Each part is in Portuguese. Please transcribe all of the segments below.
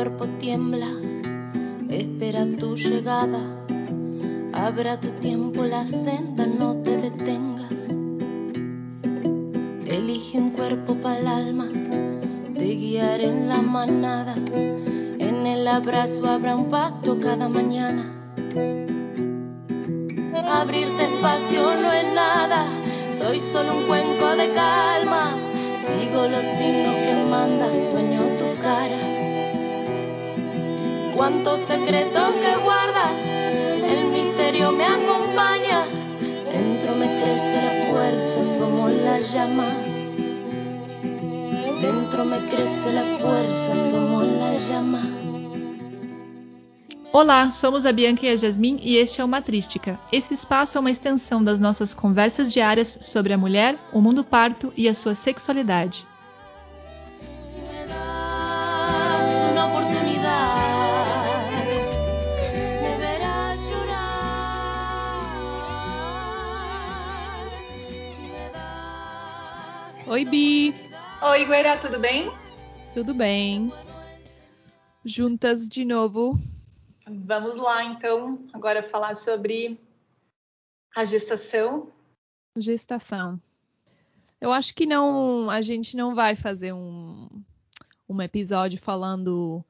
cuerpo tiembla, espera tu llegada. Abra tu tiempo la senda, no te detengas. Elige un cuerpo para el alma, te guiaré en la manada. En el abrazo habrá un pacto cada mañana. Abrirte espacio no es nada, soy solo un cuenco de calma. Sigo los signos que manda, sueño. Cuántos secretos que guarda, el misterio me acompaña. Dentro me crece la fuerza, somos la llama. Dentro me crece la fuerza, somos la llama. Olá, somos a Bianca e a Jasmin e este é o Matrística. Esse espaço é uma extensão das nossas conversas diárias sobre a mulher, o mundo parto e a sua sexualidade. Oi, Bi! Oi, Guerá, tudo bem? Tudo bem? Juntas de novo. Vamos lá, então, agora falar sobre a gestação. Gestação. Eu acho que não, a gente não vai fazer um, um episódio falando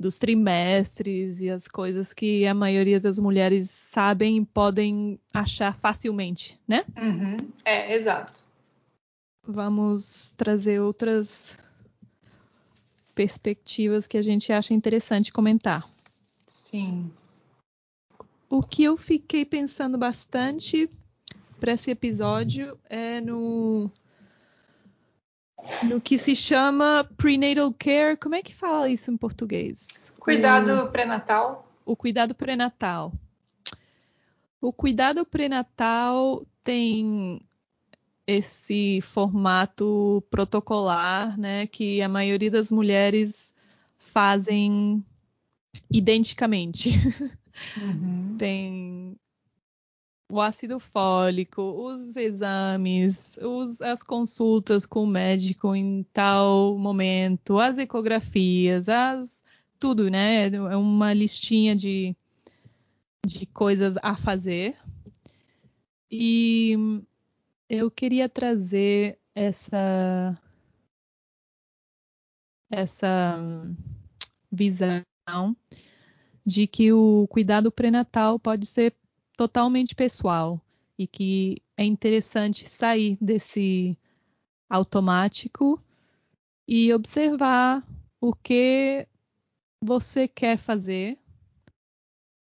dos trimestres e as coisas que a maioria das mulheres sabem e podem achar facilmente, né? Uhum, É, exato. Vamos trazer outras perspectivas que a gente acha interessante comentar. Sim. O que eu fiquei pensando bastante para esse episódio é no no que se chama prenatal care. Como é que fala isso em português? Cuidado pré-natal. O, o cuidado pré-natal. O cuidado pré-natal tem esse formato protocolar, né, que a maioria das mulheres fazem identicamente. Uhum. tem o ácido fólico, os exames, os- as consultas com o médico em tal momento, as ecografias, as tudo, né? É uma listinha de, de coisas a fazer. E eu queria trazer essa essa hum, visão de que o cuidado pré-natal pode ser totalmente pessoal e que é interessante sair desse automático e observar o que você quer fazer,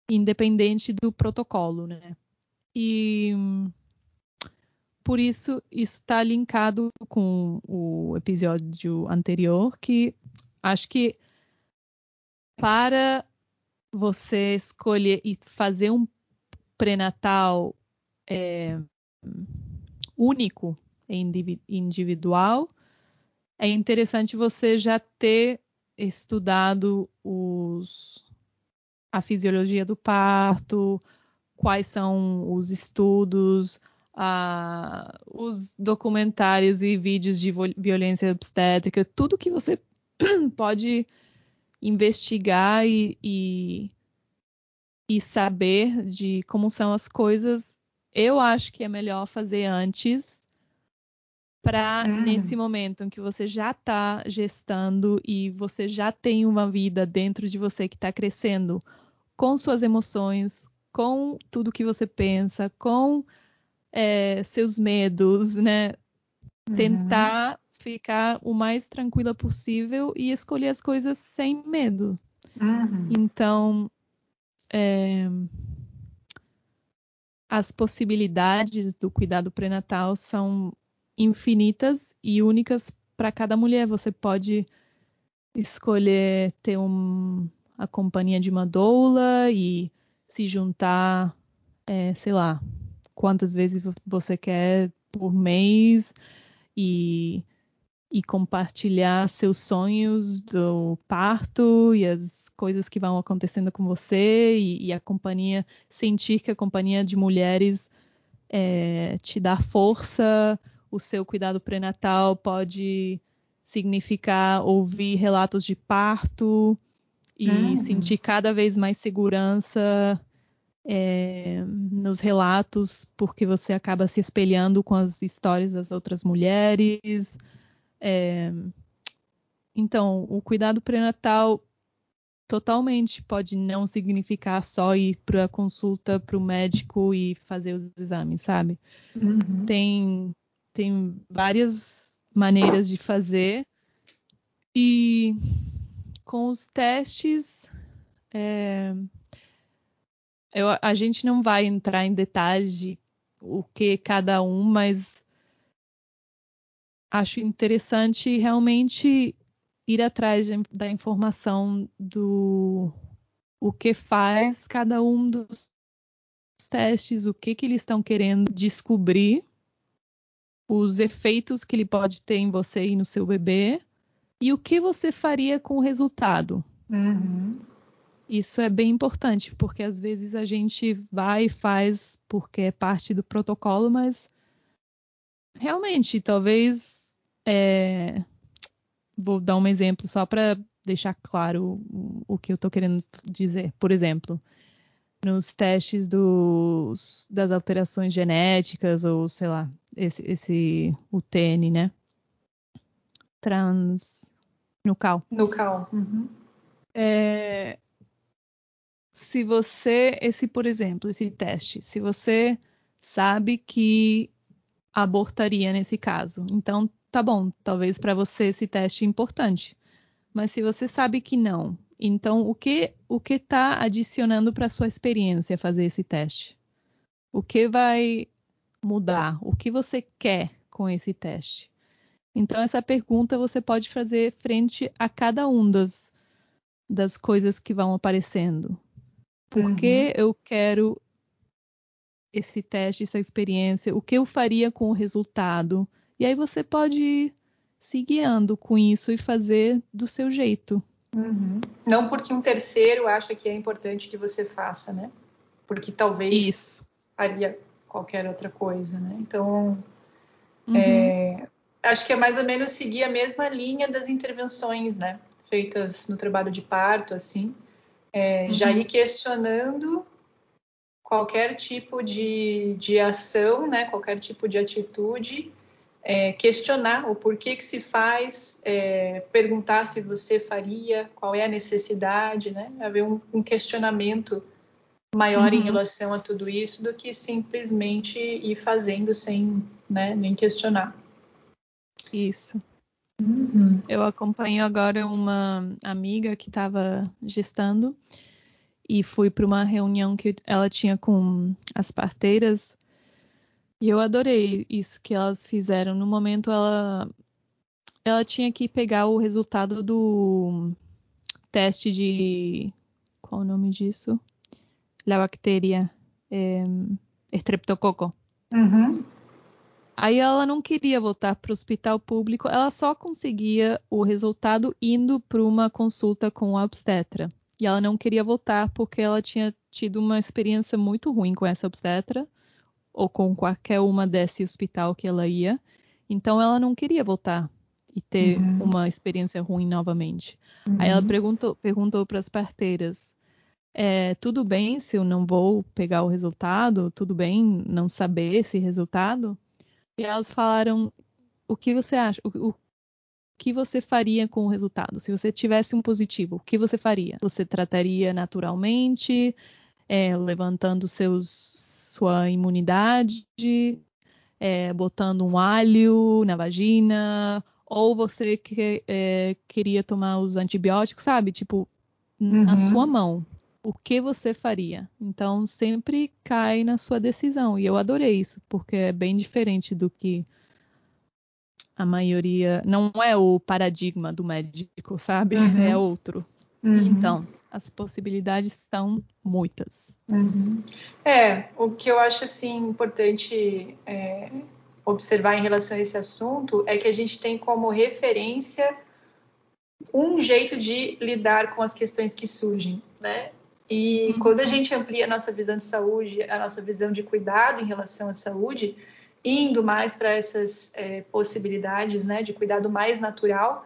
independente do protocolo, né? E hum, por isso isso está linkado com o episódio anterior, que acho que para você escolher e fazer um pré-natal é, único, indivi- individual, é interessante você já ter estudado os, a fisiologia do parto, quais são os estudos, ah, os documentários e vídeos de violência obstétrica, tudo que você pode investigar e, e, e saber de como são as coisas, eu acho que é melhor fazer antes para Uhum. nesse momento em que você já está gestando e você já tem uma vida dentro de você que está crescendo com suas emoções, com tudo que você pensa, com é, seus medos, né? Uhum. Tentar ficar o mais tranquila possível e escolher as coisas sem medo. Uhum. Então, é, as possibilidades do cuidado pré-natal são infinitas e únicas para cada mulher. Você pode escolher ter um, a companhia de uma doula e se juntar, é, sei lá, quantas vezes vo- você quer por mês e, e compartilhar seus sonhos do parto e as coisas que vão acontecendo com você e, e a companhia sentir que a companhia de mulheres é, te dá força, o seu cuidado pré-natal pode significar ouvir relatos de parto, e Uhum. sentir cada vez mais segurança é, nos relatos, porque você acaba se espelhando com as histórias das outras mulheres. É, então, o cuidado pré-natal totalmente pode não significar só ir para a consulta para o médico e fazer os exames, sabe? Uhum. Tem, tem várias maneiras de fazer. E com os testes, é, eu, a gente não vai entrar em detalhes de o que cada um, mas acho interessante realmente ir atrás de- da informação do o que faz cada um dos testes, o que que eles estão querendo descobrir, os efeitos que ele pode ter em você e no seu bebê, e o que você faria com o resultado. Uhum. Isso é bem importante, porque às vezes a gente vai e faz porque é parte do protocolo, mas realmente, talvez. é, Vou dar um exemplo só para deixar claro o, que eu estou querendo dizer. Por exemplo, nos testes dos, das alterações genéticas, ou sei lá, esse, esse o TN, né? Trans. Nucal. No cal. Uhum. É, se você, esse, por exemplo, esse teste, se você sabe que abortaria nesse caso, então tá bom, talvez para você esse teste é importante. Mas se você sabe que não, então o que o que está adicionando para sua experiência fazer esse teste? O que vai mudar? O que você quer com esse teste? Então essa pergunta você pode fazer frente a cada um das das coisas que vão aparecendo. Por Uhum. que eu quero esse teste, essa experiência? O que eu faria com o resultado? E aí você pode ir se guiando com isso e fazer do seu jeito. Uhum. Não porque um terceiro acha que é importante que você faça, né? Porque talvez Isso. faria qualquer outra coisa, né? Então, Uhum. acho que é mais ou menos seguir a mesma linha das intervenções, né? Feitas no trabalho de parto, assim. É, Já Uhum. ir questionando qualquer tipo de, de ação, né? Qualquer tipo de atitude. é, questionar o porquê que se faz, é, perguntar se você faria, qual é a necessidade, né? Haver um, um questionamento maior em Uhum. relação a tudo isso do que simplesmente ir fazendo sem né, nem questionar. Isso. Uhum. Eu acompanho agora uma amiga que estava gestando e fui para uma reunião que ela tinha com as parteiras e eu adorei isso que elas fizeram. No momento ela ela tinha que pegar o resultado do teste de qual o nome disso? La bactéria é, Streptococo. Uhum. Aí ela não queria voltar para o hospital público, ela só conseguia o resultado indo para uma consulta com a obstetra. E ela não queria voltar porque ela tinha tido uma experiência muito ruim com essa obstetra, ou com qualquer uma desse hospital que ela ia. Então ela não queria voltar e ter Uhum. uma experiência ruim novamente. Aí ela Uhum. perguntou, perguntou para as parteiras: é, tudo bem se eu não vou pegar o resultado? Tudo bem não saber esse resultado? E elas falaram: o que você acha? O, o que você faria com o resultado? Se você tivesse um positivo, o que você faria? Você trataria naturalmente, é, levantando seus, sua imunidade, é, botando um alho na vagina, ou você que, é, queria tomar os antibióticos, sabe? Tipo, na Uhum. sua mão. O que você faria? Então, sempre cai na sua decisão. E eu adorei isso, porque é bem diferente do que a maioria. Não é o paradigma do médico, sabe? Uhum. É outro. Uhum. Então, as possibilidades são muitas. Uhum. É, o que eu acho assim importante é, observar em relação a esse assunto é que a gente tem como referência um jeito de lidar com as questões que surgem, né? E Uhum. quando a gente amplia a nossa visão de saúde, a nossa visão de cuidado em relação à saúde, indo mais para essas é, possibilidades, né, de cuidado mais natural,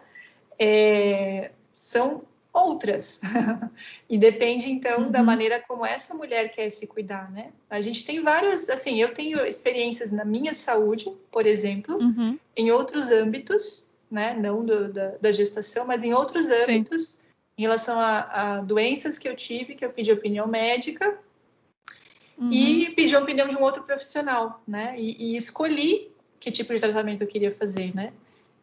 é, são outras. e depende então uhum. da maneira como essa mulher quer se cuidar, né? A gente tem vários, assim, eu tenho experiências na minha saúde, por exemplo, uhum. em outros âmbitos, né? Não do, da, da, gestação, mas em outros âmbitos, Sim. Em relação a, a, doenças que eu tive, que eu pedi opinião médica. Uhum. E pedi a opinião de um outro profissional, né? E, e, escolhi que tipo de tratamento eu queria fazer, né?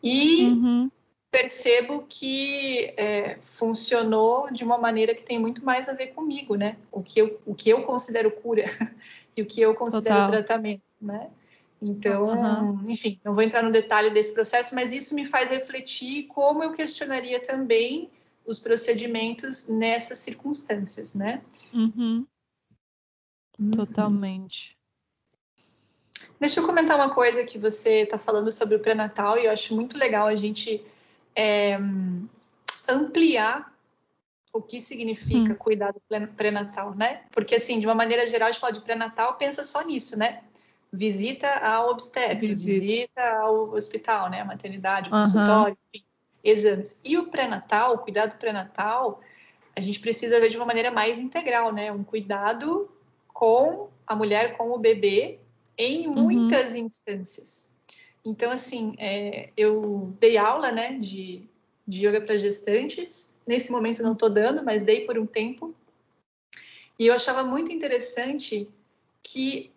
E uhum percebo que é, funcionou de uma maneira que tem muito mais a ver comigo, né? O que eu, o que eu considero cura e o que eu considero Total. tratamento, né? Então, uhum. enfim, não vou entrar no detalhe desse processo, mas isso me faz refletir como eu questionaria também os procedimentos nessas circunstâncias, né? Uhum. uhum. Totalmente. Deixa eu comentar uma coisa que você está falando sobre o pré-natal e eu acho muito legal a gente é, ampliar o que significa hum. cuidado pré-natal, né? Porque, assim, de uma maneira geral, a gente fala de pré-natal, pensa só nisso, né? Visita ao obstetra, visita, visita ao hospital, né? A maternidade, o consultório, enfim, exames. E o pré-natal, o cuidado pré-natal, a gente precisa ver de uma maneira mais integral, né? Um cuidado com a mulher, com o bebê, em uhum. muitas uhum. instâncias. Então, assim, é, eu dei aula, né, de, de yoga para gestantes. Nesse momento não estou dando, mas dei por um tempo. E eu achava muito interessante que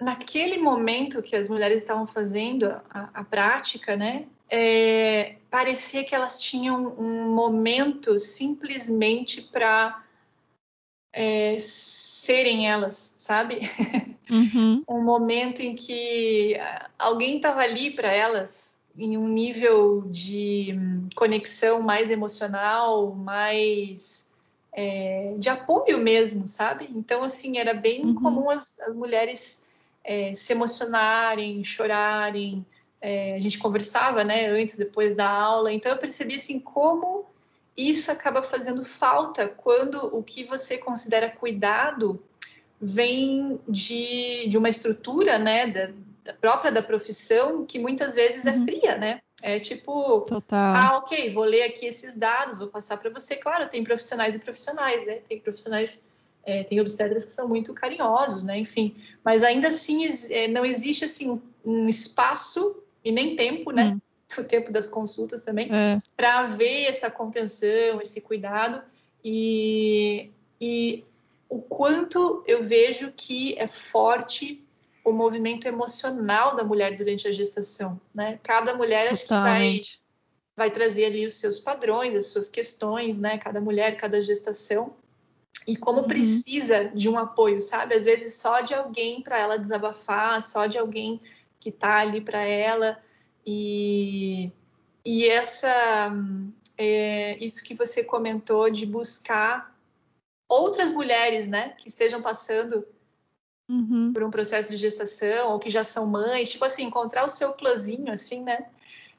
naquele momento que as mulheres estavam fazendo a, a prática, né, é, parecia que elas tinham um momento simplesmente para é, serem elas, sabe? Uhum. um momento em que alguém estava ali para elas em um nível de conexão mais emocional, mais é, de apoio mesmo, sabe? Então, assim, era bem uhum. comum as, as mulheres é, se emocionarem, chorarem. É, a gente conversava, né, antes, depois da aula. Então, eu percebi, assim, como isso acaba fazendo falta quando o que você considera cuidado vem de, de uma estrutura, né, da, da própria da profissão, que muitas vezes é uhum. é fria, né? É tipo, Total. ah, ok, vou ler aqui esses dados, vou passar para você. Claro, tem profissionais e profissionais, né? Tem profissionais, é, tem obstetras que são muito carinhosos, né? Enfim, mas ainda assim é, não existe assim um espaço e nem tempo, né? Hum. O tempo das consultas também, é. para ver essa contenção, esse cuidado e, e o quanto eu vejo que é forte o movimento emocional da mulher durante a gestação, né? Cada mulher acho que vai, vai trazer ali os seus padrões, as suas questões, né? Cada mulher, cada gestação e como uhum. precisa de um apoio, sabe? Às vezes só de alguém para ela desabafar, só de alguém que tá ali para ela e e essa é, isso que você comentou de buscar outras mulheres, né, que estejam passando uhum. por um processo de gestação ou que já são mães, tipo assim, encontrar o seu clãzinho, assim, né?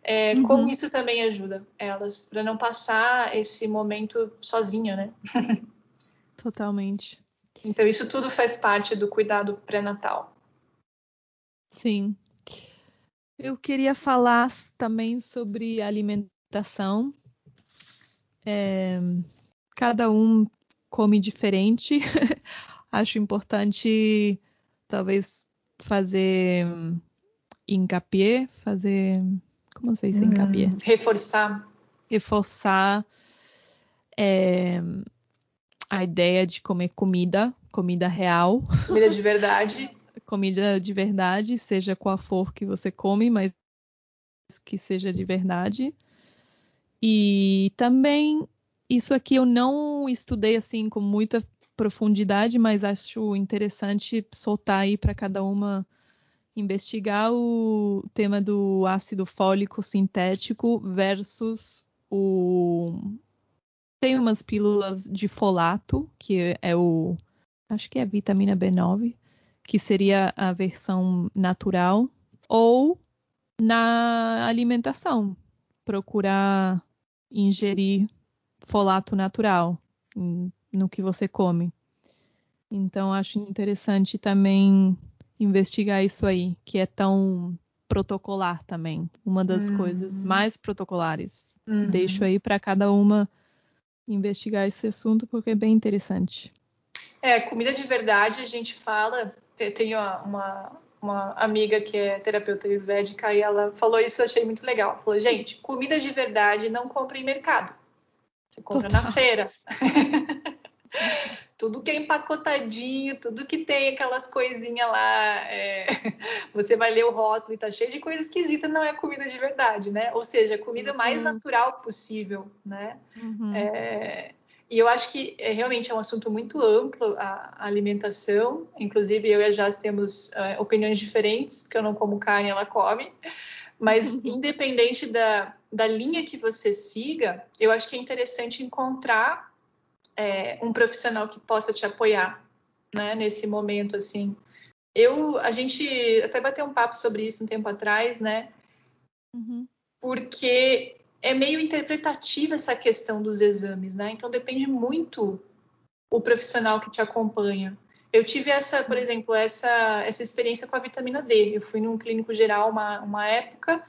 É, uhum. Como isso também ajuda elas para não passar esse momento sozinha, né? Totalmente. Então isso tudo faz parte do cuidado pré-natal. Sim. Eu queria falar também sobre alimentação. É, cada um come diferente. Acho importante, talvez, fazer encapié, fazer. Como sei se encapié? Hum, reforçar. Reforçar é, a ideia de comer comida, comida real. Comida de verdade. Comida de verdade, seja qual for que você come, mas que seja de verdade. E também isso aqui eu não estudei assim com muita profundidade, mas acho interessante soltar aí para cada uma investigar o tema do ácido fólico sintético versus o tem umas pílulas de folato, que é o acho que é a vitamina B9, que seria a versão natural, ou na alimentação, procurar ingerir folato natural no que você come. Então acho interessante também investigar isso aí, que é tão protocolar também, uma das uhum. coisas mais protocolares. Uhum. Deixo aí para cada uma investigar esse assunto porque é bem interessante. É, comida de verdade a gente fala. Tem uma, uma amiga que é terapeuta ayurvédica e ela falou isso, eu achei muito legal. Falou, gente, comida de verdade não compra em mercado. Você compra Total. na feira. tudo que é empacotadinho, tudo que tem aquelas coisinhas lá, é... você vai ler o rótulo e tá cheio de coisa esquisita, não é comida de verdade, né? Ou seja, a comida uhum. mais natural possível, né? Uhum. É... E eu acho que é, realmente é um assunto muito amplo a, a alimentação. Inclusive, eu e a Jazz temos é, opiniões diferentes, porque eu não como carne, ela come. Mas, independente da, da linha que você siga, eu acho que é interessante encontrar é, um profissional que possa te apoiar, né, nesse momento assim. Eu, a gente até bateu um papo sobre isso um tempo atrás, né? Uhum. Porque é meio interpretativa essa questão dos exames, né? Então depende muito o profissional que te acompanha. Eu tive essa, por uhum. exemplo, essa, essa experiência com a vitamina D. Eu fui num clínico geral uma, uma época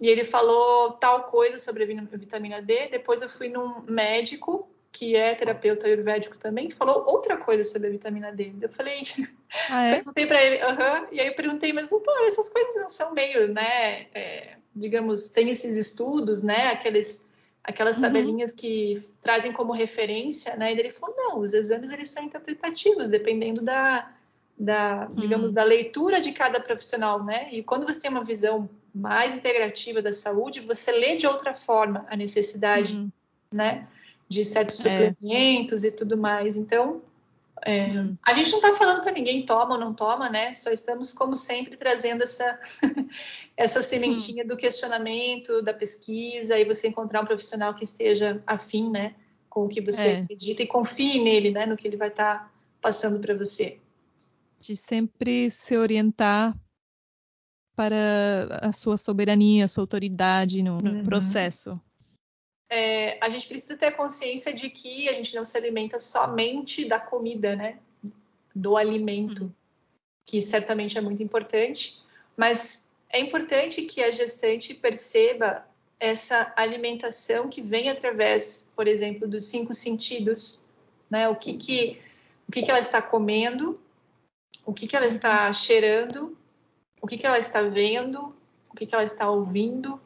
e ele falou tal coisa sobre a vitamina D. Depois eu fui num médico que é terapeuta ayurvédico também, falou outra coisa sobre a vitamina D. Eu falei, ah, é? perguntei para ele, aham, e aí eu perguntei, mas doutor, essas coisas não são meio, né, é, digamos, tem esses estudos, né, aqueles, aquelas uhum. tabelinhas que trazem como referência, né, e ele falou, não, os exames eles são interpretativos, dependendo da, da digamos, hum. da leitura de cada profissional, né, e quando você tem uma visão mais integrativa da saúde, você lê de outra forma a necessidade, uhum. né, de certos é. suplementos e tudo mais. Então, é, hum. a gente não está falando para ninguém toma ou não toma, né? Só estamos, como sempre, trazendo essa, essa sementinha hum. do questionamento, da pesquisa, e você encontrar um profissional que esteja afim, né? Com o que você é. acredita e confie nele, né? No que ele vai estar tá passando para você. De sempre se orientar para a sua soberania, a sua autoridade no, no uhum. processo é, a gente precisa ter consciência de que a gente não se alimenta somente da comida, né? Do alimento, uhum. que certamente é muito importante, mas é importante que a gestante perceba essa alimentação que vem através, por exemplo, dos cinco sentidos, né? O que que, o que, que ela está comendo, o que, que ela está uhum. cheirando, o que, que ela está vendo, o que, que ela está ouvindo,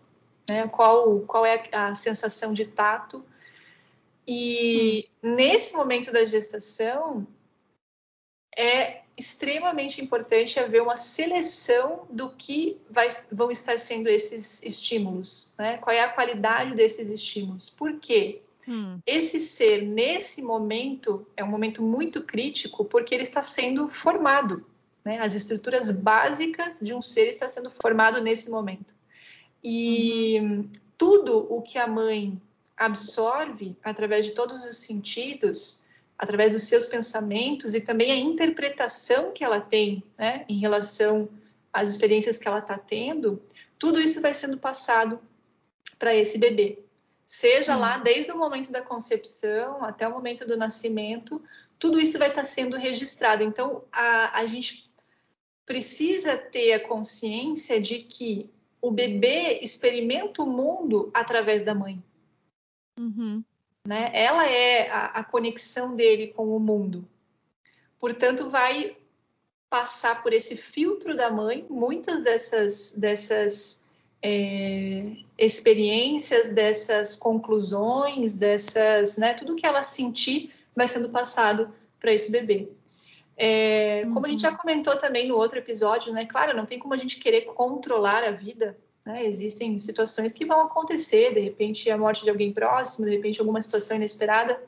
né? Qual, qual é a, sensação de tato. E hum. nesse momento da gestação, é extremamente importante haver uma seleção do que vai, vão estar sendo esses estímulos, né? Qual é a qualidade desses estímulos? Por quê? Hum. Esse ser, nesse momento, é um momento muito crítico porque ele está sendo formado. Né? As estruturas básicas de um ser está sendo formado nesse momento. E uhum. tudo o que a mãe absorve através de todos os sentidos, através dos seus pensamentos e também a interpretação que ela tem né, em relação às experiências que ela está tendo, tudo isso vai sendo passado para esse bebê. Seja uhum. lá desde o momento da concepção até o momento do nascimento, tudo isso vai estar tá sendo registrado. Então, a, a gente precisa ter a consciência de que o bebê experimenta o mundo através da mãe. Uhum. Né? Ela é a, a, conexão dele com o mundo. Portanto, vai passar por esse filtro da mãe muitas dessas, dessas é, experiências, dessas conclusões, dessas, né, tudo que ela sentir vai sendo passado para esse bebê. É, como a gente já uhum. comentou também no outro episódio, né? Claro, não tem como a gente querer controlar a vida. Né? Existem situações que vão acontecer, de repente a morte de alguém próximo, de repente alguma situação inesperada.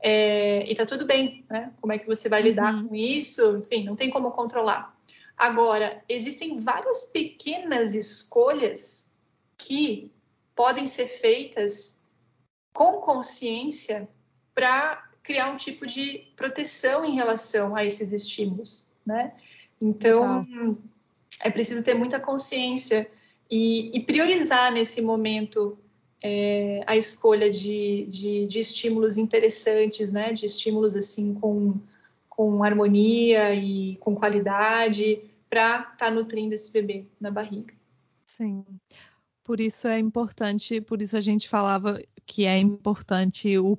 É, e tá tudo bem, né? Como é que você vai lidar uhum. com isso? Enfim, não tem como controlar. Agora, existem várias pequenas escolhas que podem ser feitas com consciência para criar um tipo de proteção em relação a esses estímulos, né? Então, é preciso ter muita consciência e, e priorizar nesse momento é, a escolha de, de, de, estímulos interessantes, né? De estímulos assim com, com harmonia e com qualidade para estar tá nutrindo esse bebê na barriga. Sim. Por isso é importante, por isso a gente falava que é importante o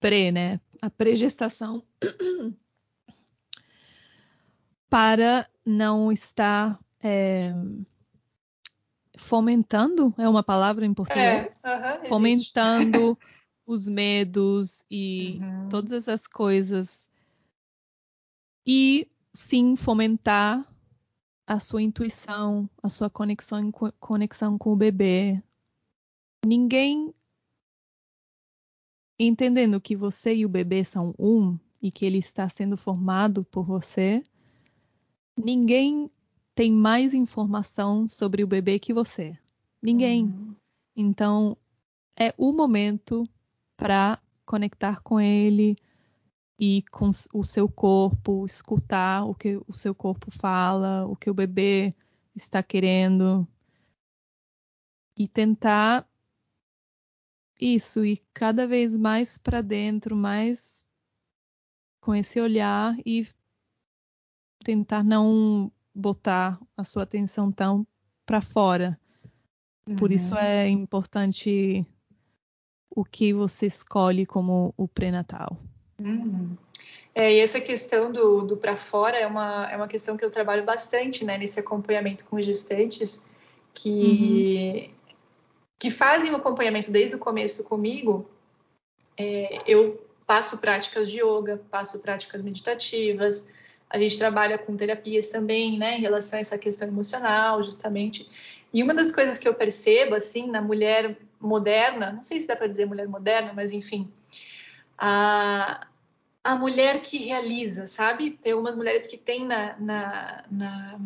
pré, né? A pré-gestação para não estar é, fomentando, é uma palavra em português? É, uh -huh, fomentando os medos e uhum. todas essas coisas. E sim fomentar a sua intuição, a sua conexão, conexão com o bebê. Ninguém entendendo que você e o bebê são um e que ele está sendo formado por você, ninguém tem mais informação sobre o bebê que você. Ninguém. Uhum. Então, é o momento para conectar com ele e com o seu corpo, escutar o que o seu corpo fala, o que o bebê está querendo e tentar isso e cada vez mais para dentro, mais com esse olhar e tentar não botar a sua atenção tão para fora. Uhum. Por isso uhum. é importante o que você escolhe como o pré-natal. Uhum. É, e essa questão do, do para fora é uma, é uma questão que eu trabalho bastante né, nesse acompanhamento com gestantes que, uhum. Que fazem o acompanhamento desde o começo comigo. É, eu passo práticas de yoga, passo práticas meditativas, a gente trabalha com terapias também, né, em relação a essa questão emocional, justamente. E uma das coisas que eu percebo, assim, na mulher moderna, não sei se dá para dizer mulher moderna, mas enfim, a, a mulher que realiza, sabe? Tem algumas mulheres que têm na, na, na,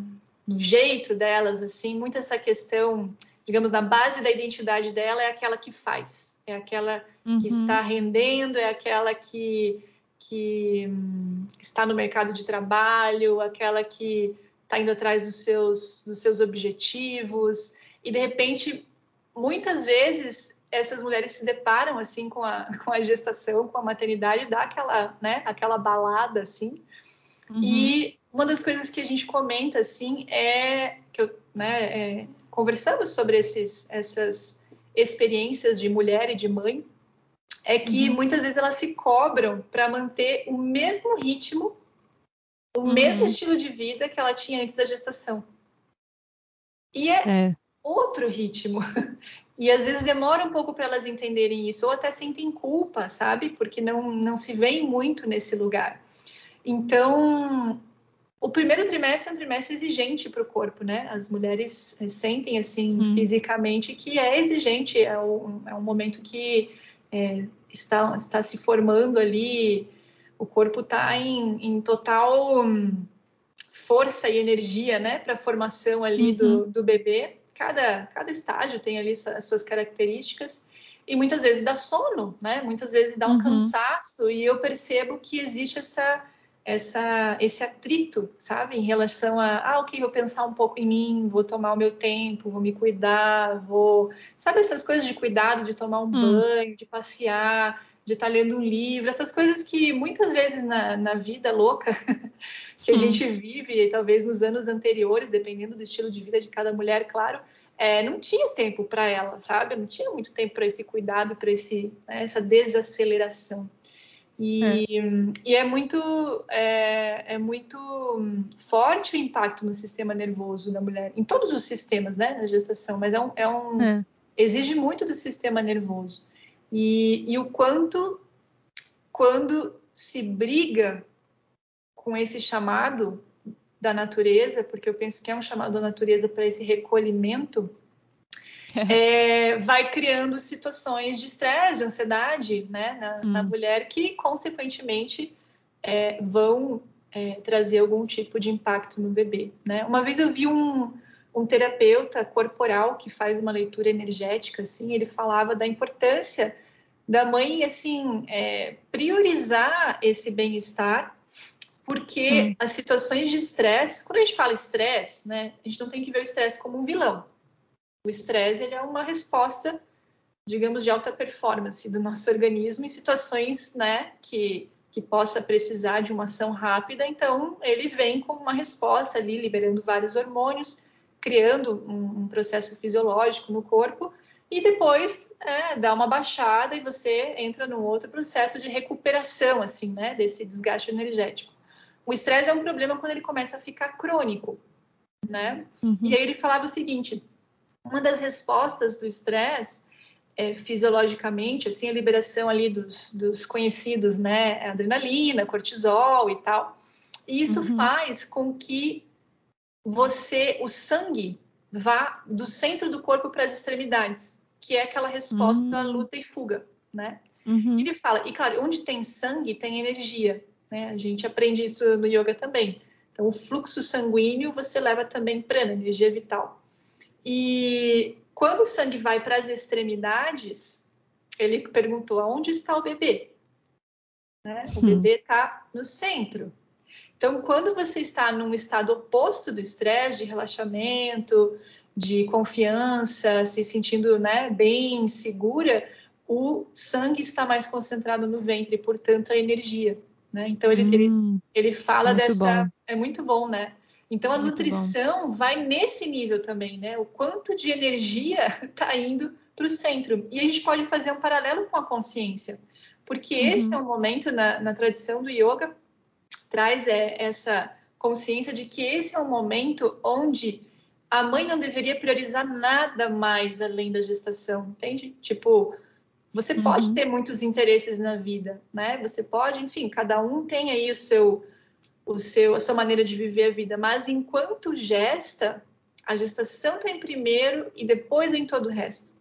no jeito delas, assim, muito essa questão, digamos, na base da identidade dela é aquela que faz, é aquela uhum. que está rendendo, é aquela que que hum, está no mercado de trabalho, aquela que está indo atrás dos seus, dos seus objetivos, e de repente, muitas vezes, essas mulheres se deparam assim com a, com a gestação, com a maternidade, dá aquela, né, aquela balada assim. Uhum. E uma das coisas que a gente comenta assim é que eu, né, é, conversamos sobre esses, essas experiências de mulher e de mãe é que uhum. muitas vezes elas se cobram para manter o mesmo ritmo, o uhum. mesmo estilo de vida que ela tinha antes da gestação. E é, é. outro ritmo. E às vezes demora um pouco para elas entenderem isso, ou até sentem culpa, sabe? Porque não, não se veem muito nesse lugar. Então, o primeiro trimestre é um trimestre exigente para o corpo, né? As mulheres sentem, assim, hum. fisicamente que é exigente, é um, é um momento que é, está, está se formando ali, o corpo está em, em, total hum, força e energia, né, para a formação ali uhum. do, do bebê. Cada, cada estágio tem ali as suas características e muitas vezes dá sono, né? Muitas vezes dá um uhum. cansaço e eu percebo que existe essa essa, esse atrito, sabe, em relação a, ah, ok, vou pensar um pouco em mim, vou tomar o meu tempo, vou me cuidar, vou, sabe, essas coisas de cuidado, de tomar um hum. banho, de passear, de estar lendo um livro, essas coisas que muitas vezes na, na vida louca que a hum. gente vive, talvez nos anos anteriores, dependendo do estilo de vida de cada mulher, claro, é, não tinha tempo para ela, sabe? Não tinha muito tempo para esse cuidado, para esse, né, essa desaceleração. E é, e é muito, é, é, muito forte o impacto no sistema nervoso da mulher, em todos os sistemas, né, na gestação, mas é um, é um é. exige muito do sistema nervoso. E, e o quanto, quando se briga com esse chamado da natureza, porque eu penso que é um chamado da natureza para esse recolhimento, é, vai criando situações de estresse, de ansiedade, né, na, hum. na mulher que, consequentemente, é, vão é, trazer algum tipo de impacto no bebê, né? Uma vez eu vi um, um terapeuta corporal que faz uma leitura energética, assim, ele falava da importância da mãe, assim, é, priorizar esse bem-estar, porque hum. as situações de estresse, quando a gente fala estresse, né, a gente não tem que ver o estresse como um vilão. O estresse ele é uma resposta, digamos, de alta performance do nosso organismo em situações, né, que que possa precisar de uma ação rápida, então ele vem com uma resposta ali, liberando vários hormônios, criando um, um processo fisiológico no corpo e depois é, dá uma baixada e você entra num outro processo de recuperação, assim, né, desse desgaste energético. O estresse é um problema quando ele começa a ficar crônico, né? Uhum. E aí ele falava o seguinte: uma das respostas do estresse é, fisiologicamente, assim, a liberação ali dos, dos, conhecidos, né, adrenalina, cortisol e tal. E isso uhum. faz com que você, o sangue, vá do centro do corpo para as extremidades, que é aquela resposta uhum. luta e fuga, né? Uhum. Ele fala, e claro, onde tem sangue tem energia, né? A gente aprende isso no yoga também. Então, o fluxo sanguíneo você leva também prana, energia vital. E quando o sangue vai para as extremidades, ele perguntou aonde está o bebê? Né? O hum. bebê está no centro. Então, quando você está num estado oposto do estresse, de relaxamento, de confiança, se sentindo né, bem segura, o sangue está mais concentrado no ventre, portanto, a energia. Né? Então, ele, hum, ele, ele fala dessa. Bom. É muito bom, né? Então, a muito nutrição bom. vai nesse nível também, né? O quanto de energia está indo para o centro. E a gente pode fazer um paralelo com a consciência, porque uhum. esse é um momento na, na tradição do yoga traz é, essa consciência de que esse é um momento onde a mãe não deveria priorizar nada mais além da gestação, entende? Tipo, você uhum. pode ter muitos interesses na vida, né? Você pode, enfim, cada um tem aí o seu, o seu, a sua maneira de viver a vida, mas enquanto gesta, a gestação está em primeiro e depois vem todo o resto.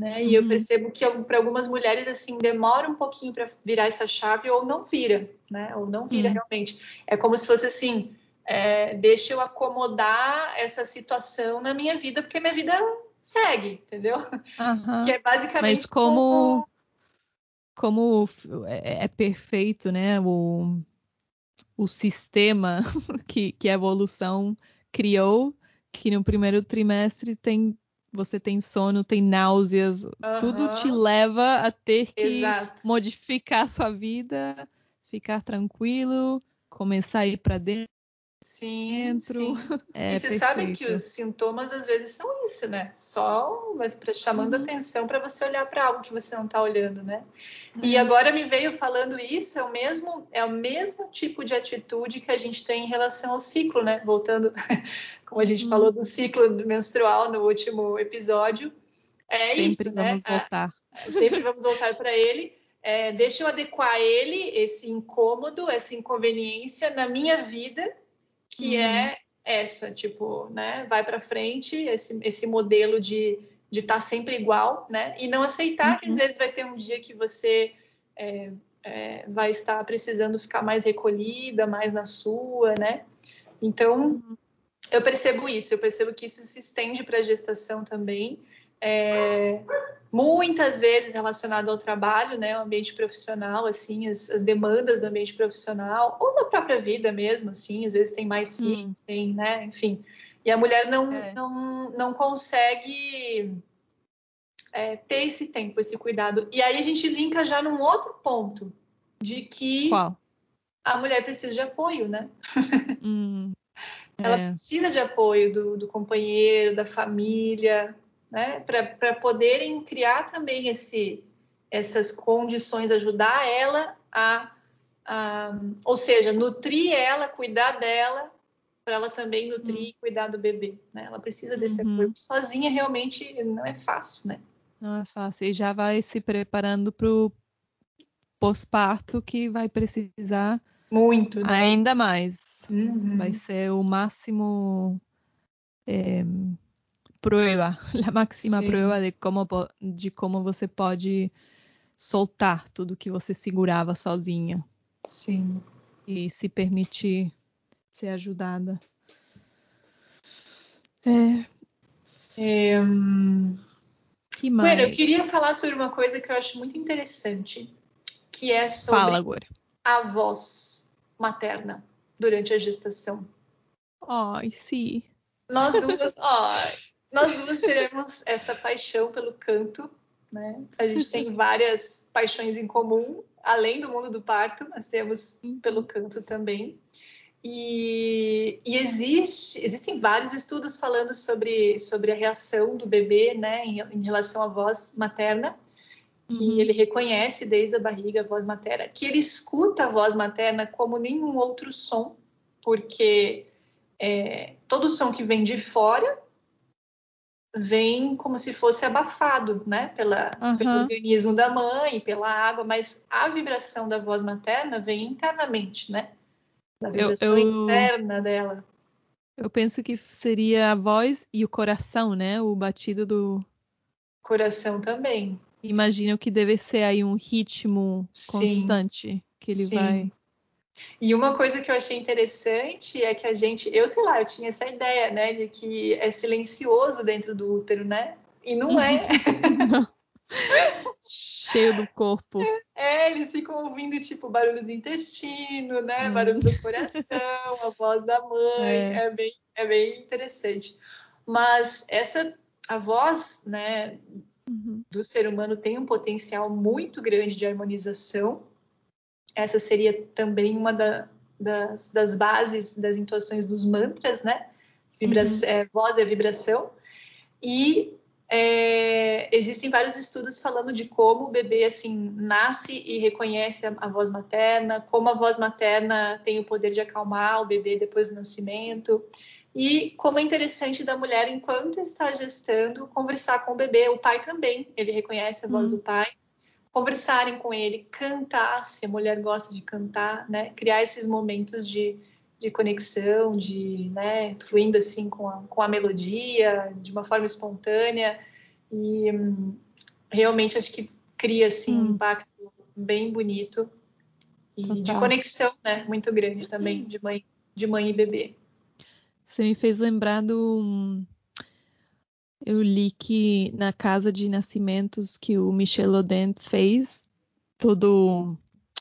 Né? E eu uhum. percebo que para algumas mulheres assim demora um pouquinho para virar essa chave ou não vira, né? Ou não vira uhum. realmente. É como se fosse assim, é, deixa eu acomodar essa situação na minha vida porque minha vida segue, entendeu? Uhum. Que é basicamente Mas como como, como é, é, perfeito, né? O, o sistema que, que a evolução criou, que no primeiro trimestre tem você tem sono, tem náuseas, uhum. tudo te leva a ter que Exato. modificar sua vida, ficar tranquilo, começar a ir para dentro. Sim, sim. É, e você perfeito. sabe que os sintomas às vezes são isso, né? Só mas pra, chamando uhum. atenção para você olhar para algo que você não está olhando, né? Uhum. E agora me veio falando isso, é o mesmo é o mesmo tipo de atitude que a gente tem em relação ao ciclo, né? Voltando como a gente uhum. falou do ciclo menstrual no último episódio. É sempre isso, né? Vamos voltar. sempre vamos voltar para ele. É, deixa eu adequar ele, esse incômodo, essa inconveniência na minha vida, que uhum. é essa, tipo, né? Vai para frente, esse, esse modelo de de estar tá sempre igual, né? E não aceitar uhum. que às vezes vai ter um dia que você é, é, vai estar precisando ficar mais recolhida, mais na sua, né? Então, uhum eu percebo isso, eu percebo que isso se estende para a gestação também. É, muitas vezes relacionado ao trabalho, né, ao ambiente profissional, assim, as, as, demandas do ambiente profissional, ou da própria vida mesmo, assim, às vezes tem mais hum. filhos, tem, né, enfim. E a mulher não, é. não, não consegue é, ter esse tempo, esse cuidado. E aí a gente linka já num outro ponto, de que Qual? a mulher precisa de apoio, né? Hum. Ela é. precisa de apoio do, do companheiro, da família, né? Para poderem criar também esse, essas condições, ajudar ela a, a, ou seja, nutrir ela, cuidar dela, para ela também nutrir e cuidar do bebê. Né? Ela precisa desse uhum. apoio. Sozinha realmente não é fácil, né? Não é fácil. E já vai se preparando para o pós-parto que vai precisar muito, né? ainda mais. Uhum. Vai ser o máximo é, prueba, a máxima Sim. prueba de como, de como você pode soltar tudo que você segurava sozinha. Sim. E se permitir ser ajudada. É. é hum... Que mais? Bueno, eu queria falar sobre uma coisa que eu acho muito interessante, que é sobre Fala agora. a voz materna durante a gestação. Ai, sim. Nós duas, ai, nós duas teremos essa paixão pelo canto, né? A gente tem várias paixões em comum, além do mundo do parto, nós temos pelo canto também. E, e existe, existem vários estudos falando sobre, sobre a reação do bebê né, em, em relação à voz materna, que uhum. ele reconhece desde a barriga a voz materna, que ele escuta a voz materna como nenhum outro som, porque é, todo som que vem de fora vem como se fosse abafado, né, pela, uhum. pelo organismo da mãe, pela água, mas a vibração da voz materna vem internamente, né, da vibração eu, eu, interna dela. Eu penso que seria a voz e o coração, né, o batido do coração também. Imagino que deve ser aí um ritmo constante Sim. que ele Sim. vai e uma coisa que eu achei interessante é que a gente, eu sei lá, eu tinha essa ideia, né, de que é silencioso dentro do útero, né? E não é. não. Cheio do corpo. É, eles ficam ouvindo, tipo, barulho do intestino, né? Hum. Barulho do coração, a voz da mãe. É. é. bem, é bem interessante. Mas essa, a voz, né, uhum. do ser humano tem um potencial muito grande de harmonização essa seria também uma da, das, das, bases das intuações dos mantras, né? Vibra uhum. é, voz é vibração. E é, existem vários estudos falando de como o bebê assim nasce e reconhece a, a, voz materna, como a voz materna tem o poder de acalmar o bebê depois do nascimento e como é interessante da mulher enquanto está gestando conversar com o bebê. O pai também, ele reconhece a voz uhum. do pai conversarem com ele, cantar, se a mulher gosta de cantar, né? Criar esses momentos de, de conexão, de, né, fluindo assim com a, com a melodia, de uma forma espontânea. E hum, realmente acho que cria assim hum. um impacto bem bonito e Total. de conexão, né, muito grande também de mãe, de mãe e bebê. Você me fez lembrar do eu li que na casa de nascimentos que o Michel Odent fez, tudo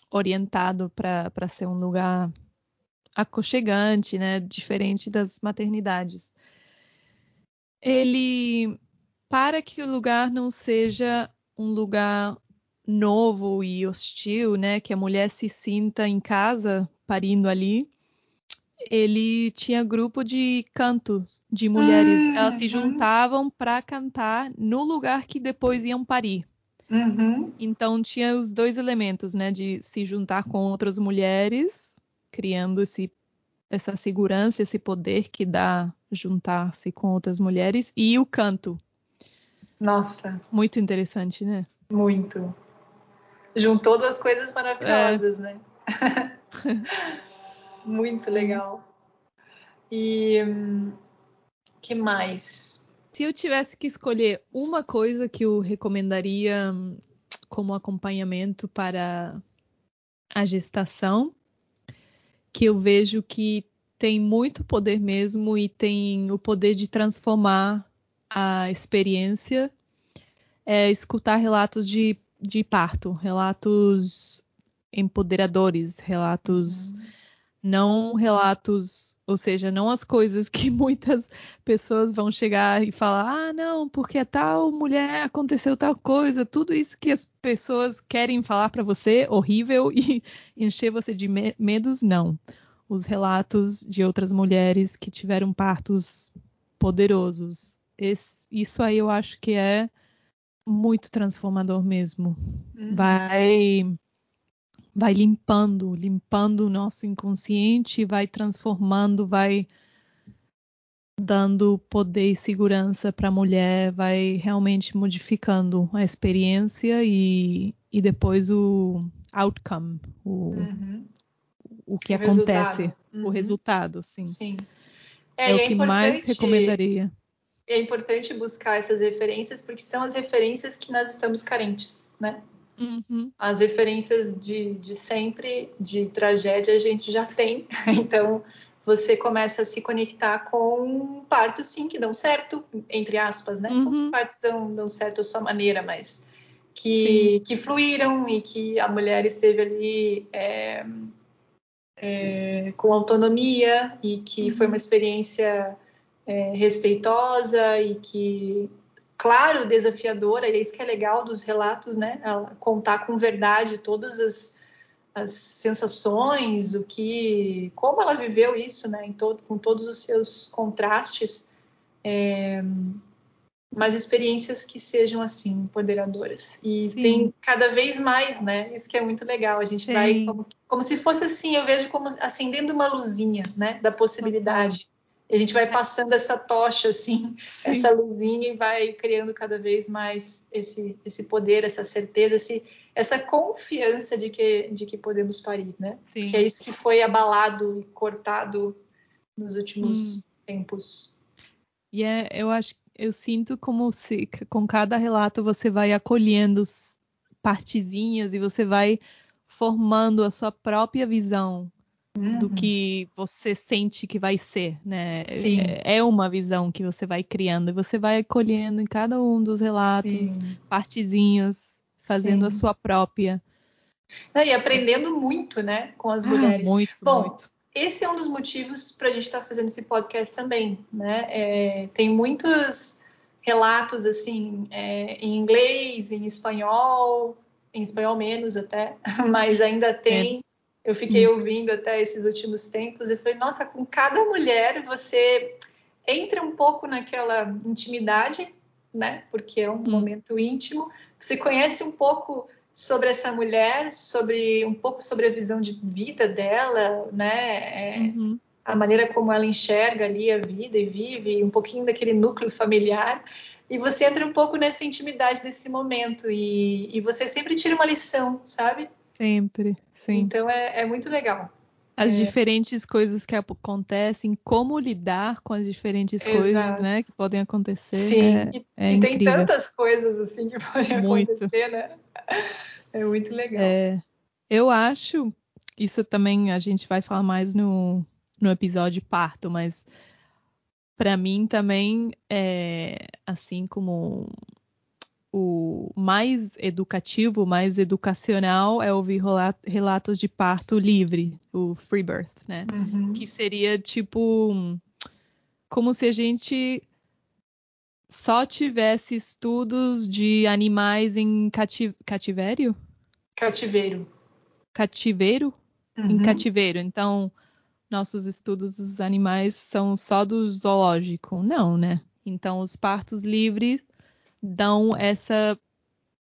orientado para ser um lugar aconchegante, né, diferente das maternidades. Ele, para que o lugar não seja um lugar novo e hostil, né, que a mulher se sinta em casa parindo ali, ele tinha grupo de cantos de mulheres. Uhum. Elas se juntavam para cantar no lugar que depois iam parir. Uhum. Então tinha os dois elementos, né, de se juntar com outras mulheres, criando esse, essa segurança, esse poder que dá juntar-se com outras mulheres, e o canto. Nossa. Muito interessante, né? Muito. Juntou duas coisas maravilhosas, é. né? Muito legal. E hum, que mais? Se eu tivesse que escolher uma coisa que eu recomendaria hum, como acompanhamento para a gestação, que eu vejo que tem muito poder mesmo e tem o poder de transformar a experiência, é escutar relatos de, de parto, relatos empoderadores, relatos. Uhum não relatos, ou seja, não as coisas que muitas pessoas vão chegar e falar, ah, não, porque a tal mulher aconteceu tal coisa, tudo isso que as pessoas querem falar para você, horrível, e encher você de me medos, não. Os relatos de outras mulheres que tiveram partos poderosos. Esse, isso aí eu acho que é muito transformador mesmo. Uhum. Vai vai limpando, limpando o nosso inconsciente, vai transformando, vai dando poder e segurança para a mulher, vai realmente modificando a experiência e, e depois o outcome, o, uhum. o que o acontece, resultado. Uhum. o resultado, sim. sim. É, é o é que mais recomendaria. É importante buscar essas referências porque são as referências que nós estamos carentes, né? Uhum. As referências de, de sempre, de tragédia, a gente já tem. Então, você começa a se conectar com partos, sim, que dão certo, entre aspas, né? Uhum. Todos os partos dão, dão certo à sua maneira, mas que, que fluíram e que a mulher esteve ali é, é, com autonomia e que uhum. foi uma experiência é, respeitosa e que claro, desafiadora, e é isso que é legal dos relatos, né? Ela contar com verdade todas as, as sensações, o que, como ela viveu isso, né, todo, com todos os seus contrastes, é, mas experiências que sejam assim empoderadoras. E Sim. tem cada vez mais, né? Isso que é muito legal. A gente Sim. vai como, como, se fosse assim, eu vejo como acendendo uma luzinha, né, da possibilidade. Uhum. E a gente vai passando essa tocha assim, Sim. essa luzinha e vai criando cada vez mais esse esse poder, essa certeza, esse essa confiança de que, de que podemos parir, né? Sim. Que é isso que foi abalado e cortado nos últimos hum. tempos. E yeah, é, eu acho, eu sinto como se com cada relato você vai acolhendo partezinhas e você vai formando a sua própria visão uhum. do que você sente que vai ser, né? Sim. É, é uma visão que você vai criando e você vai acolhendo em cada um dos relatos Sim. partezinhas fazendo Sim. a sua própria. e aprendendo muito, né, com as ah, mulheres. Muito, Bom, muito. Esse é um dos motivos para a gente estar tá fazendo esse podcast também, né? É, tem muitos relatos assim é, em inglês, em espanhol, em espanhol menos até, mas ainda tem. Eu fiquei hum. ouvindo até esses últimos tempos e falei, nossa, com cada mulher você entra um pouco naquela intimidade, né? Porque é um hum. momento íntimo, você conhece um pouco sobre essa mulher, sobre um pouco sobre a visão de vida dela, né? É, uhum. A maneira como ela enxerga ali a vida e vive, um pouquinho daquele núcleo familiar. E você entra um pouco nessa intimidade desse momento e, e você sempre tira uma lição, sabe? Sempre, sim. Então é, é muito legal as é. diferentes coisas que acontecem, como lidar com as diferentes Exato. coisas, né, que podem acontecer. Sim, é, e, é e tem tantas coisas assim que podem muito. acontecer, né? É muito legal. É, eu acho, isso também a gente vai falar mais no, no episódio parto, mas para mim também é assim como o mais educativo, mais educacional é ouvir relatos de parto livre, o free birth, né? Uhum. Que seria tipo como se a gente só tivesse estudos de animais em cati cativério? Cativeiro. Cativeiro? Uhum. Em cativeiro. Então, nossos estudos dos animais são só do zoológico? Não, né? Então, os partos livres dão essa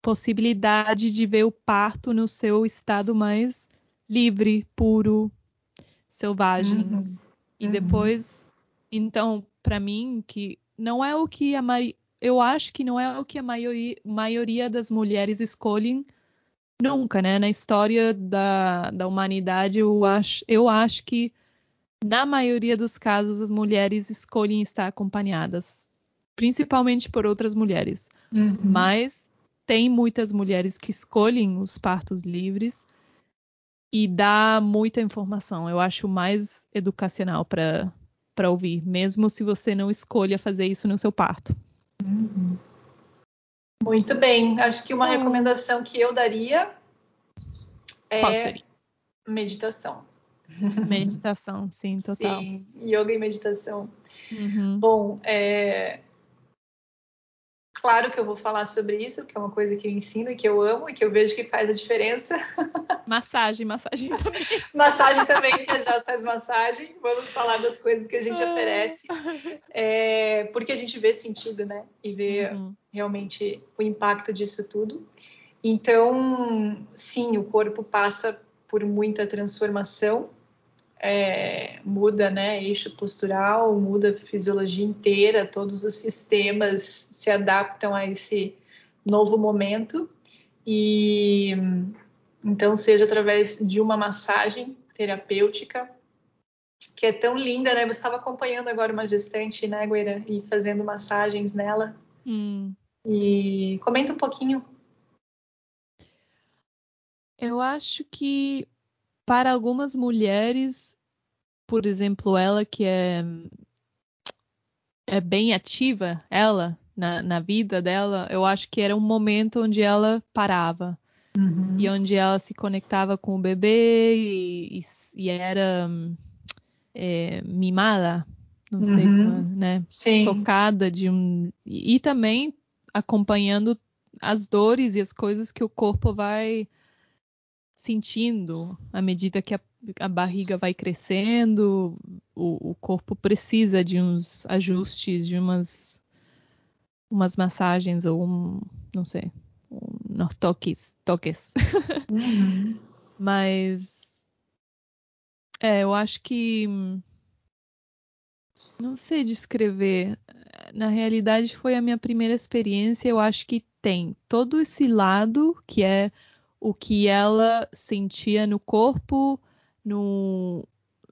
possibilidade de ver o parto no seu estado mais livre, puro, selvagem. Uhum. E uhum. depois, então, para mim, que não é o que a eu acho que não é o que a maioria, maioria das mulheres escolhem nunca, né? Na história da, da humanidade, eu acho, eu acho que na maioria dos casos as mulheres escolhem estar acompanhadas principalmente por outras mulheres. Uhum. Mas tem muitas mulheres que escolhem os partos livres e dá muita informação. Eu acho mais educacional para para ouvir, mesmo se você não escolha fazer isso no seu parto. Uhum. Muito bem. Acho que uma recomendação que eu daria é meditação. Meditação, sim, total. Sim, yoga e meditação. Uhum. Bom, é, Claro que eu vou falar sobre isso, que é uma coisa que eu ensino e que eu amo e que eu vejo que faz a diferença. Massagem, massagem também. massagem também, que a já faz massagem. Vamos falar das coisas que a gente oferece. É, porque a gente vê sentido, né? E vê uhum. realmente o impacto disso tudo. Então, sim, o corpo passa por muita transformação. É, muda, né, eixo postural, muda a fisiologia inteira, todos os sistemas se adaptam a esse novo momento e então seja através de uma massagem terapêutica que é tão linda, né? Você estava acompanhando agora uma gestante, né, Gueira, e fazendo massagens nela. Hum. E comenta um pouquinho. Eu acho que para algumas mulheres, por exemplo, ela que é é bem ativa, ela na, na vida dela, eu acho que era um momento onde ela parava. Uhum. E onde ela se conectava com o bebê e, e, e era é, mimada, não sei uhum. como, é, né? Sim. Tocada de um. E, e também acompanhando as dores e as coisas que o corpo vai sentindo à medida que a, a barriga vai crescendo, o, o, corpo precisa de uns ajustes, de umas, umas massagens ou um, não sei, um, toques, toques. Uhum. Mas é, eu acho que não sei descrever. Na realidade, foi a minha primeira experiência. Eu acho que tem todo esse lado que é o que ela sentia no corpo, no,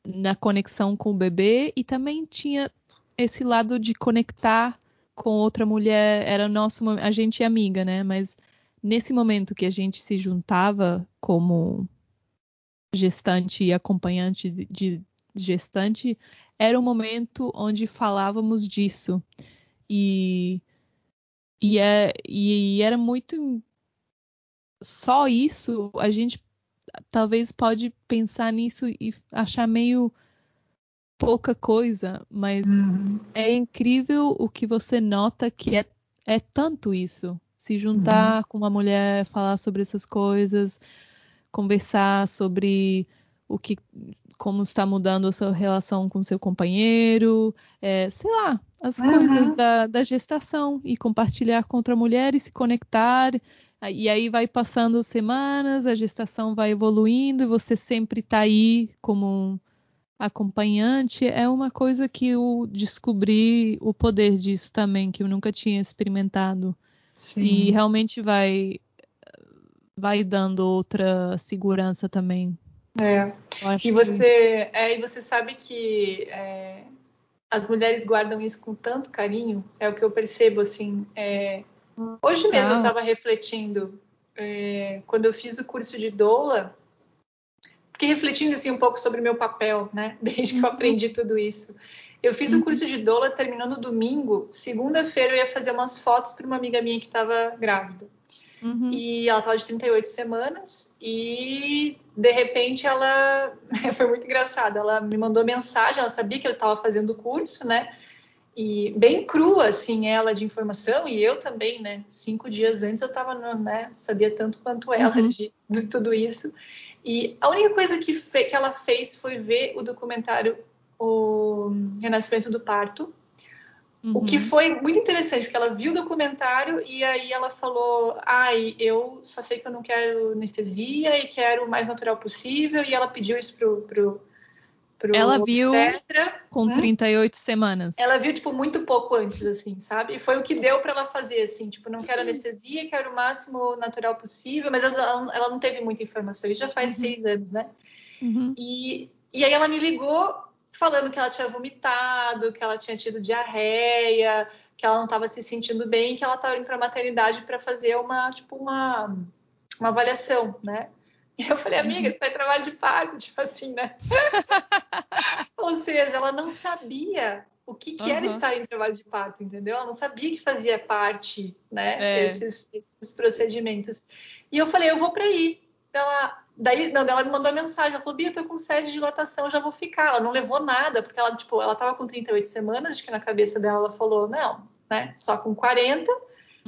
na conexão com o bebê, e também tinha esse lado de conectar com outra mulher. Era nosso, a gente é amiga, né? Mas nesse momento que a gente se juntava como gestante e acompanhante de gestante, era um momento onde falávamos disso. E, e, é, e era muito só isso, a gente talvez pode pensar nisso e achar meio pouca coisa, mas uhum. é incrível o que você nota que é, é tanto isso. Se juntar uhum. com uma mulher, falar sobre essas coisas, conversar sobre o que, como está mudando a sua relação com seu companheiro, é, sei lá, as uhum. coisas da, da gestação e compartilhar com outra mulher e se conectar e aí vai passando semanas, a gestação vai evoluindo e você sempre está aí como acompanhante. É uma coisa que eu descobri o poder disso também, que eu nunca tinha experimentado. Sim. E realmente vai vai dando outra segurança também. É. E você, que... é, e você sabe que é, as mulheres guardam isso com tanto carinho. É o que eu percebo assim. É, Hoje mesmo eu estava refletindo, é, quando eu fiz o curso de doula, fiquei refletindo assim um pouco sobre o meu papel, né? Desde que eu uhum. aprendi tudo isso. Eu fiz o um curso de doula, terminou no domingo. Segunda-feira eu ia fazer umas fotos para uma amiga minha que estava grávida. Uhum. E ela estava de 38 semanas e de repente ela foi muito engraçado. Ela me mandou mensagem, ela sabia que eu estava fazendo o curso, né? e bem crua, assim, ela de informação, e eu também, né? Cinco dias antes eu tava, né? Sabia tanto quanto ela uhum. de, de, tudo isso. E a única coisa que, que ela fez foi ver o documentário O Renascimento do Parto, uhum. o que uhum. foi muito interessante, porque ela viu o documentário e aí ela falou: ai, eu só sei que eu não quero anestesia e quero o mais natural possível, e ela pediu isso pro, pro ela viu obstetra. com hum? 38 semanas. Ela viu, tipo, muito pouco antes, assim, sabe? E foi o que deu para ela fazer, assim, tipo, não quero anestesia, quero o máximo natural possível, mas ela, ela não teve muita informação, isso já faz uhum. seis anos, né? Uhum. E, e aí ela me ligou falando que ela tinha vomitado, que ela tinha tido diarreia, que ela não estava se sentindo bem, que ela estava indo para a maternidade para fazer uma, tipo, uma, uma avaliação, né? E eu falei, amiga, uhum. você tá em trabalho de parto, tipo assim, né? Ou seja, ela não sabia o que, que uhum. era estar em trabalho de parto, entendeu? Ela não sabia que fazia parte, né, é. esses, esses, procedimentos. E eu falei, eu vou para aí. Ela, daí, não, ela me mandou mensagem, ela falou, Bia, eu tô com sede de dilatação, já vou ficar. Ela não levou nada, porque ela, tipo, ela tava com 38 semanas, acho que na cabeça dela ela falou, não, né, só com 40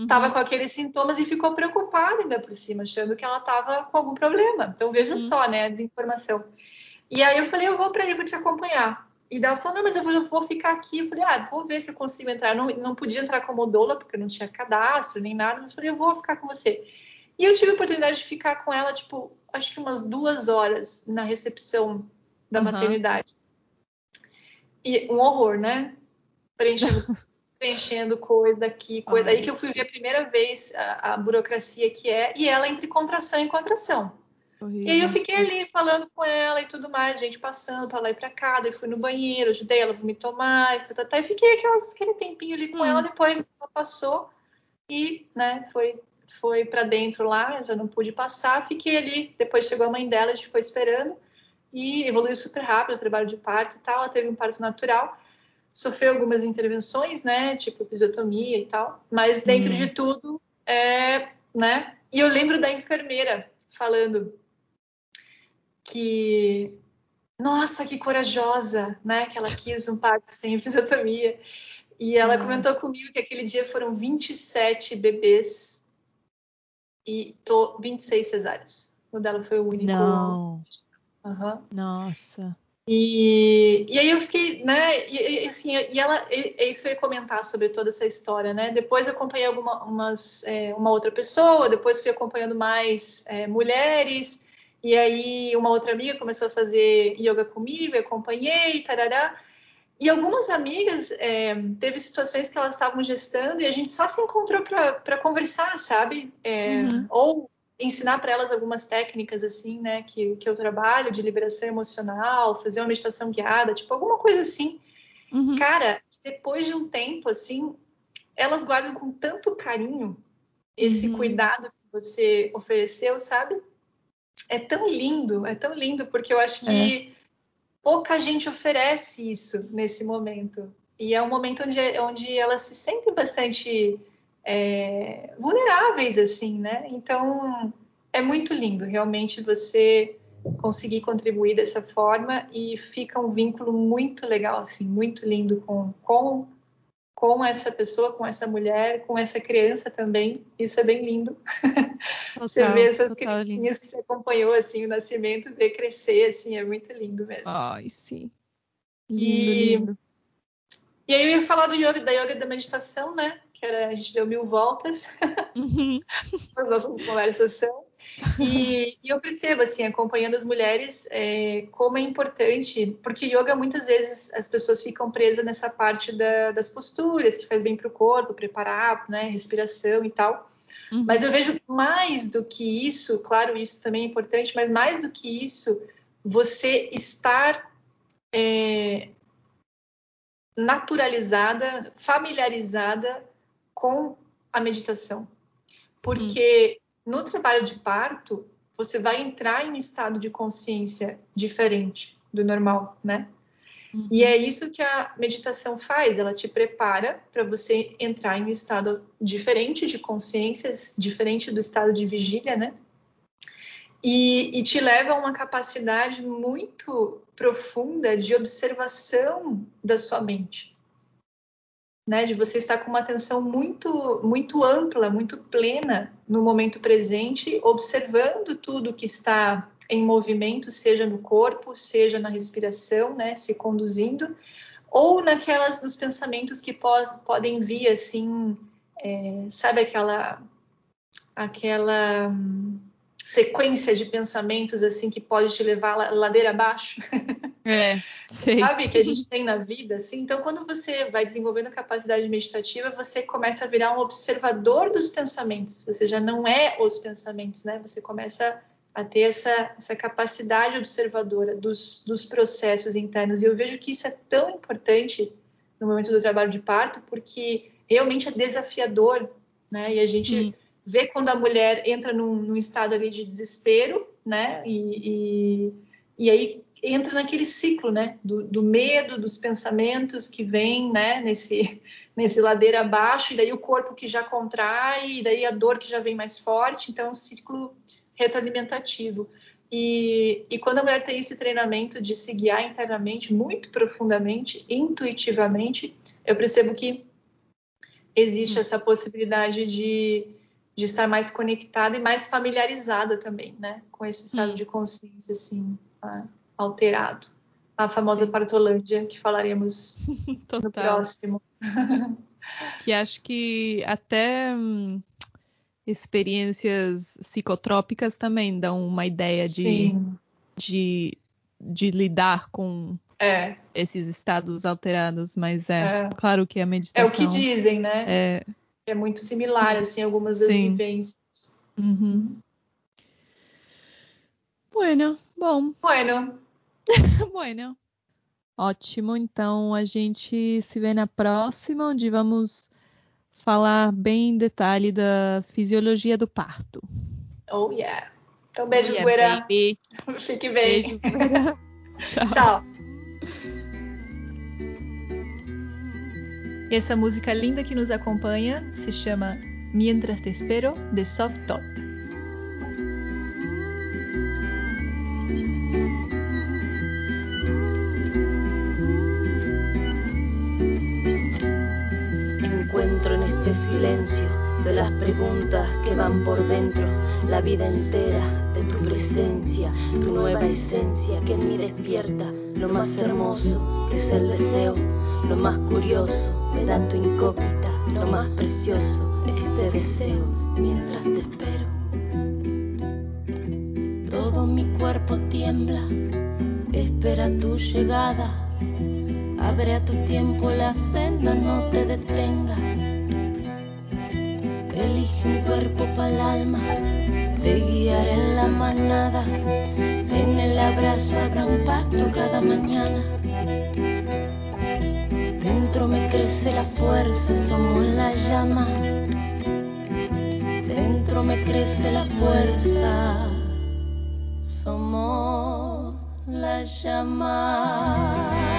estava uhum. com aqueles sintomas e ficou preocupada ainda por cima, achando que ela estava com algum problema. Então veja uhum. só, né, a desinformação. E aí eu falei, eu vou para aí, vou te acompanhar. E ela falou, não, mas eu vou, eu vou, ficar aqui. Eu falei, ah, vou ver se eu consigo entrar. Eu não, não podia entrar como doula, porque eu não tinha cadastro nem nada, mas eu falei, eu vou ficar com você. E eu tive a oportunidade de ficar com ela, tipo, acho que umas duas horas na recepção da uhum. maternidade. E um horror, né? Preenchendo preenchendo coisa aqui, coisa. Ai, Aí que eu fui ver a primeira vez a, a, burocracia que é, e ela entre contração e contração. Horrível. E aí eu fiquei ali falando com ela e tudo mais, gente passando para lá e para cá, daí fui no banheiro, ajudei ela a vomitar mais, tá, tá, tá, e fiquei aquelas, aquele tempinho ali com hum. ela, depois ela passou e, né, foi foi para dentro lá, já não pude passar, fiquei ali, depois chegou a mãe dela, a gente ficou esperando e evoluiu super rápido o trabalho de parto e tal, ela teve um parto natural sofreu algumas intervenções, né, tipo episiotomia e tal, mas dentro uhum. de tudo, é, né, e eu lembro da enfermeira falando que, nossa, que corajosa, né, que ela quis um parto sem episiotomia, e ela uhum. comentou comigo que aquele dia foram 27 bebês e tô 26 cesáreas. O dela foi o único. Não. Uhum. Nossa. E, e aí eu fiquei, né? E, e assim, e ela, é isso que eu ia comentar sobre toda essa história, né? Depois eu acompanhei algumas, é, uma outra pessoa, depois fui acompanhando mais é, mulheres, e aí uma outra amiga começou a fazer yoga comigo, eu acompanhei, tarará. E algumas amigas é, teve situações que elas estavam gestando e a gente só se encontrou para conversar, sabe? É, uhum. Ou ensinar para elas algumas técnicas assim, né, que, que eu trabalho de liberação emocional, fazer uma meditação guiada, tipo alguma coisa assim. Uhum. Cara, depois de um tempo assim, elas guardam com tanto carinho esse uhum. cuidado que você ofereceu, sabe? É tão lindo, é tão lindo porque eu acho que é. pouca gente oferece isso nesse momento. E é um momento onde, onde elas se sentem bastante é, vulneráveis, assim, né? Então, é muito lindo, realmente, você conseguir contribuir dessa forma e fica um vínculo muito legal, assim, muito lindo com, com, com essa pessoa, com essa mulher, com essa criança também. Isso é bem lindo. Total, você vê essas criancinhas lindo. que você acompanhou, assim, o nascimento, ver crescer, assim, é muito lindo mesmo. Ai, sim. Lindo, e... lindo. E aí eu ia falar do yoga, da yoga da meditação, né? Que era, a gente deu mil voltas uhum. nossas conversas E, e, eu percebo, assim, acompanhando as mulheres, é, como é importante, porque yoga muitas vezes as pessoas ficam presas nessa parte da, das posturas, que faz bem para o corpo, preparar, né, respiração e tal. Uhum. Mas eu vejo mais do que isso, claro, isso também é importante, mas mais do que isso, você estar é, naturalizada, familiarizada com a meditação. Porque hum. no trabalho de parto, você vai entrar em estado de consciência diferente do normal, né? Uhum. E é isso que a meditação faz, ela te prepara para você entrar em um estado diferente de consciência, diferente do estado de vigília, né? E, e, te leva a uma capacidade muito profunda de observação da sua mente né, de você estar com uma atenção muito, muito ampla, muito plena no momento presente, observando tudo que está em movimento, seja no corpo, seja na respiração, né, se conduzindo, ou naquelas dos pensamentos que pós, podem vir assim, é, sabe aquela aquela sequência de pensamentos assim que pode te levar ladeira abaixo. É, sei. Sabe que a gente tem na vida, assim. Então, quando você vai desenvolvendo a capacidade meditativa, você começa a virar um observador dos pensamentos. Você já não é os pensamentos, né? Você começa a ter essa, essa capacidade observadora dos, dos processos internos. E eu vejo que isso é tão importante no momento do trabalho de parto, porque realmente é desafiador, né? E a gente hum. Vê quando a mulher entra num, num, estado ali de desespero, né? E, e, e aí entra naquele ciclo, né, do, do, medo, dos pensamentos que vem, né, nesse, nesse ladeira abaixo, e daí o corpo que já contrai, e daí a dor que já vem mais forte, então é um ciclo retroalimentativo. E, e quando a mulher tem esse treinamento de se guiar internamente, muito profundamente, intuitivamente, eu percebo que existe hum. essa possibilidade de, de estar mais conectada e mais familiarizada também, né, com esse estado hum. de consciência, assim, tá? alterado. A famosa Sim. Partolândia, que falaremos no próximo. que acho que até hum, experiências psicotrópicas também dão uma ideia de, de, de, lidar com é. esses estados alterados, mas é, é, claro que a meditação... É o que dizem, né? É, é muito similar, assim, algumas das Sim. vivências. Uhum. Bueno, bom. Bueno, bueno. Ótimo, então a gente se vê na próxima, onde vamos falar bem em detalhe da fisiologia do parto. Oh, yeah. Então, beijos, oh, yeah, Fique bem. Beijos. Tchau. Tchau. E essa música linda que nos acompanha se chama Mientras Te Espero, de Soft Tot. silencio de las preguntas que van por dentro, la vida entera de tu presencia, tu nueva esencia que en mí despierta lo más hermoso que es el deseo, lo más curioso me da tu incógnita, lo más precioso este deseo mientras te espero. Todo mi cuerpo tiembla, espera tu llegada. Abre a tu tiempo la senda, no te detengas. Elige un cuerpo para el alma, te guiaré en la manada. En el abrazo habrá un pacto cada mañana. Dentro me crece la fuerza, somos la llama. Dentro me crece la fuerza, somos la llama.